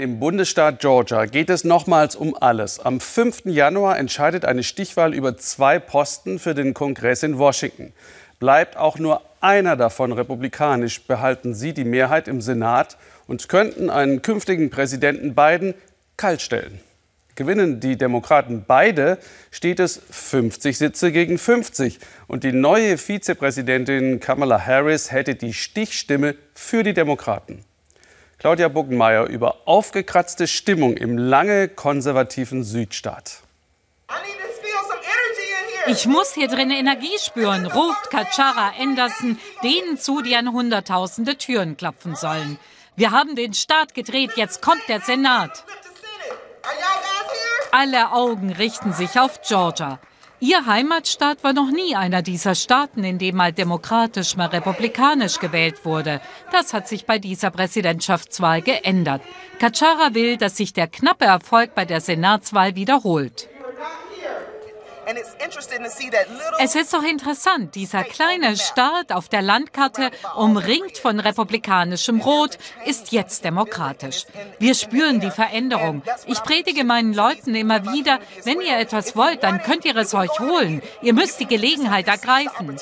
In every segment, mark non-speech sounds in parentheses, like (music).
Im Bundesstaat Georgia geht es nochmals um alles. Am 5. Januar entscheidet eine Stichwahl über zwei Posten für den Kongress in Washington. Bleibt auch nur einer davon republikanisch, behalten sie die Mehrheit im Senat und könnten einen künftigen Präsidenten Biden kaltstellen. Gewinnen die Demokraten beide, steht es 50 Sitze gegen 50. Und die neue Vizepräsidentin Kamala Harris hätte die Stichstimme für die Demokraten. Claudia Buckenmeier über aufgekratzte Stimmung im lange konservativen Südstaat. Ich muss hier drin Energie spüren, ruft Kachara Anderson denen zu, die an hunderttausende Türen klopfen sollen. Wir haben den Staat gedreht, jetzt kommt der Senat. Alle Augen richten sich auf Georgia. Ihr Heimatstaat war noch nie einer dieser Staaten, in dem mal demokratisch, mal republikanisch gewählt wurde. Das hat sich bei dieser Präsidentschaftswahl geändert. Kachara will, dass sich der knappe Erfolg bei der Senatswahl wiederholt. Es ist doch interessant, dieser kleine Staat auf der Landkarte, umringt von republikanischem Rot, ist jetzt demokratisch. Wir spüren die Veränderung. Ich predige meinen Leuten immer wieder, wenn ihr etwas wollt, dann könnt ihr es euch holen. Ihr müsst die Gelegenheit ergreifen.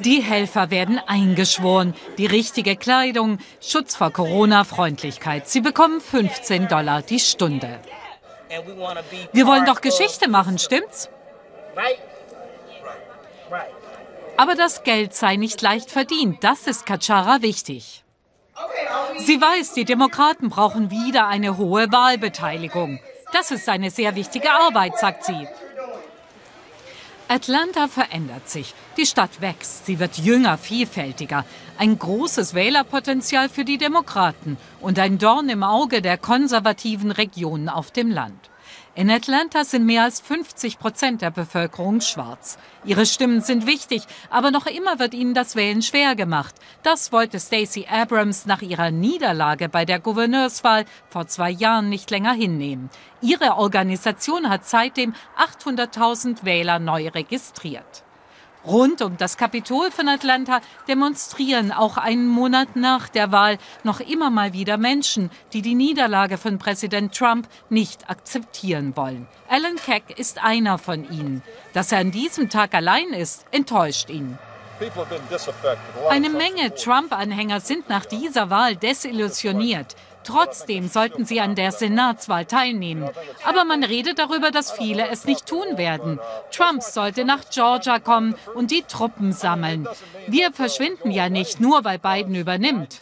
Die Helfer werden eingeschworen. Die richtige Kleidung, Schutz vor Corona-Freundlichkeit. Sie bekommen 15 Dollar die Stunde. Wir wollen doch Geschichte machen, stimmt's? Aber das Geld sei nicht leicht verdient. Das ist Kachara wichtig. Sie weiß, die Demokraten brauchen wieder eine hohe Wahlbeteiligung. Das ist eine sehr wichtige Arbeit, sagt sie. Atlanta verändert sich. Die Stadt wächst. Sie wird jünger, vielfältiger. Ein großes Wählerpotenzial für die Demokraten und ein Dorn im Auge der konservativen Regionen auf dem Land. In Atlanta sind mehr als 50 Prozent der Bevölkerung schwarz. Ihre Stimmen sind wichtig, aber noch immer wird ihnen das Wählen schwer gemacht. Das wollte Stacey Abrams nach ihrer Niederlage bei der Gouverneurswahl vor zwei Jahren nicht länger hinnehmen. Ihre Organisation hat seitdem 800.000 Wähler neu registriert. Rund um das Kapitol von Atlanta demonstrieren auch einen Monat nach der Wahl noch immer mal wieder Menschen, die die Niederlage von Präsident Trump nicht akzeptieren wollen. Alan Keck ist einer von ihnen. Dass er an diesem Tag allein ist, enttäuscht ihn. Eine Menge Trump-Anhänger sind nach dieser Wahl desillusioniert. Trotzdem sollten sie an der Senatswahl teilnehmen. Aber man redet darüber, dass viele es nicht tun werden. Trump sollte nach Georgia kommen und die Truppen sammeln. Wir verschwinden ja nicht, nur weil Biden übernimmt.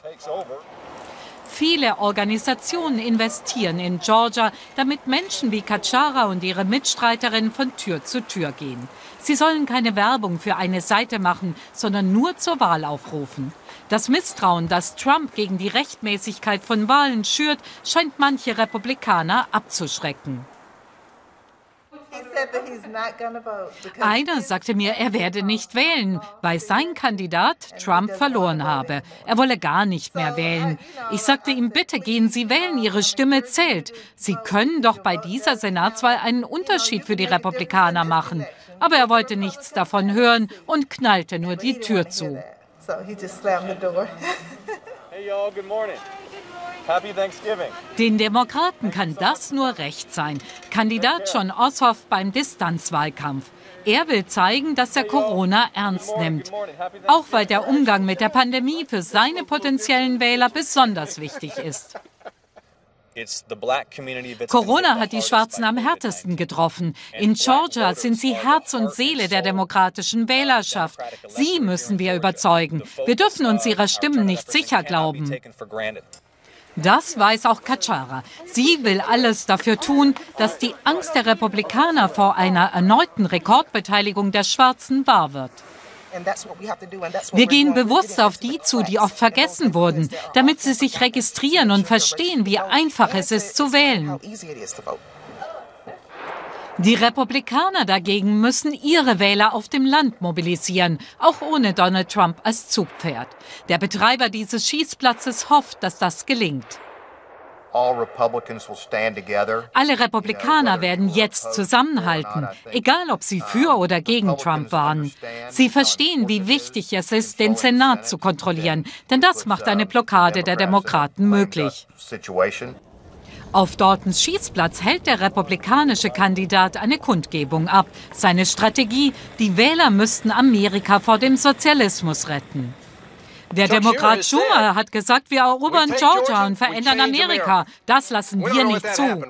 Viele Organisationen investieren in Georgia, damit Menschen wie Kachara und ihre Mitstreiterin von Tür zu Tür gehen. Sie sollen keine Werbung für eine Seite machen, sondern nur zur Wahl aufrufen. Das Misstrauen, das Trump gegen die Rechtmäßigkeit von Wahlen schürt, scheint manche Republikaner abzuschrecken. Einer sagte mir, er werde nicht wählen, weil sein Kandidat Trump verloren habe. Er wolle gar nicht mehr wählen. Ich sagte ihm, bitte gehen Sie wählen, Ihre Stimme zählt. Sie können doch bei dieser Senatswahl einen Unterschied für die Republikaner machen. Aber er wollte nichts davon hören und knallte nur die Tür zu. So he just slammed the door. hey y'all, good morning. Happy Thanksgiving. Den Demokraten kann das nur recht sein. Kandidat John Ossoff beim Distanzwahlkampf. Er will zeigen, dass er Corona ernst nimmt. Auch weil der Umgang mit der Pandemie für seine potenziellen Wähler besonders wichtig ist. Corona hat die Schwarzen am härtesten getroffen. In Georgia sind sie Herz und Seele der demokratischen Wählerschaft. Sie müssen wir überzeugen. Wir dürfen uns ihrer Stimmen nicht sicher glauben. Das weiß auch Kachara. Sie will alles dafür tun, dass die Angst der Republikaner vor einer erneuten Rekordbeteiligung der Schwarzen wahr wird. Wir gehen bewusst auf die zu, die oft vergessen wurden, damit sie sich registrieren und verstehen, wie einfach es ist zu wählen. Die Republikaner dagegen müssen ihre Wähler auf dem Land mobilisieren, auch ohne Donald Trump als Zugpferd. Der Betreiber dieses Schießplatzes hofft, dass das gelingt. Alle Republikaner werden jetzt zusammenhalten, egal ob sie für oder gegen Trump waren. Sie verstehen, wie wichtig es ist, den Senat zu kontrollieren, denn das macht eine Blockade der Demokraten möglich. Auf Daltons Schießplatz hält der republikanische Kandidat eine Kundgebung ab. Seine Strategie, die Wähler müssten Amerika vor dem Sozialismus retten. Der Demokrat Schumer hat gesagt, wir erobern Georgia und verändern Amerika. Das lassen wir nicht zu.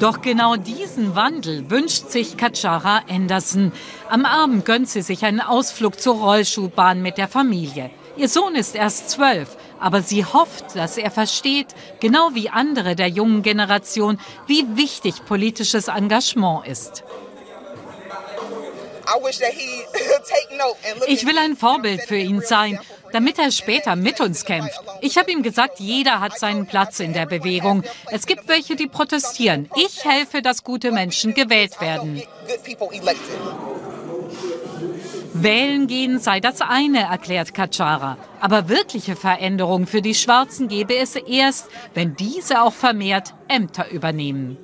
Doch genau diesen Wandel wünscht sich Kachara Anderson. Am Abend gönnt sie sich einen Ausflug zur Rollschuhbahn mit der Familie. Ihr Sohn ist erst zwölf, aber sie hofft, dass er versteht, genau wie andere der jungen Generation, wie wichtig politisches Engagement ist. (laughs) Ich will ein Vorbild für ihn sein, damit er später mit uns kämpft. Ich habe ihm gesagt, jeder hat seinen Platz in der Bewegung. Es gibt welche, die protestieren. Ich helfe, dass gute Menschen gewählt werden. Wählen gehen sei das eine, erklärt Kachara. Aber wirkliche Veränderung für die Schwarzen gebe es erst, wenn diese auch vermehrt Ämter übernehmen.